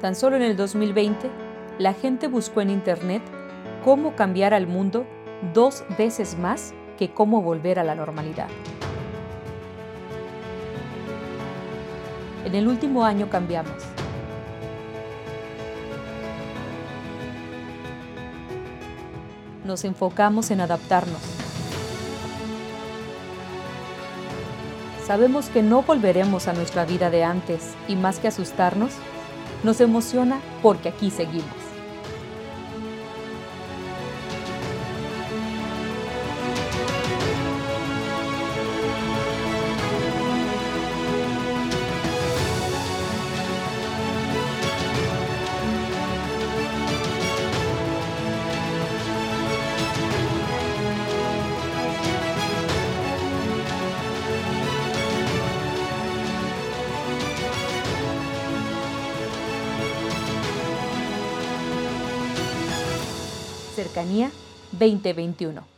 Tan solo en el 2020, la gente buscó en Internet cómo cambiar al mundo dos veces más que cómo volver a la normalidad. En el último año cambiamos. Nos enfocamos en adaptarnos. Sabemos que no volveremos a nuestra vida de antes y más que asustarnos, nos emociona porque aquí seguimos. Cercanía 2021.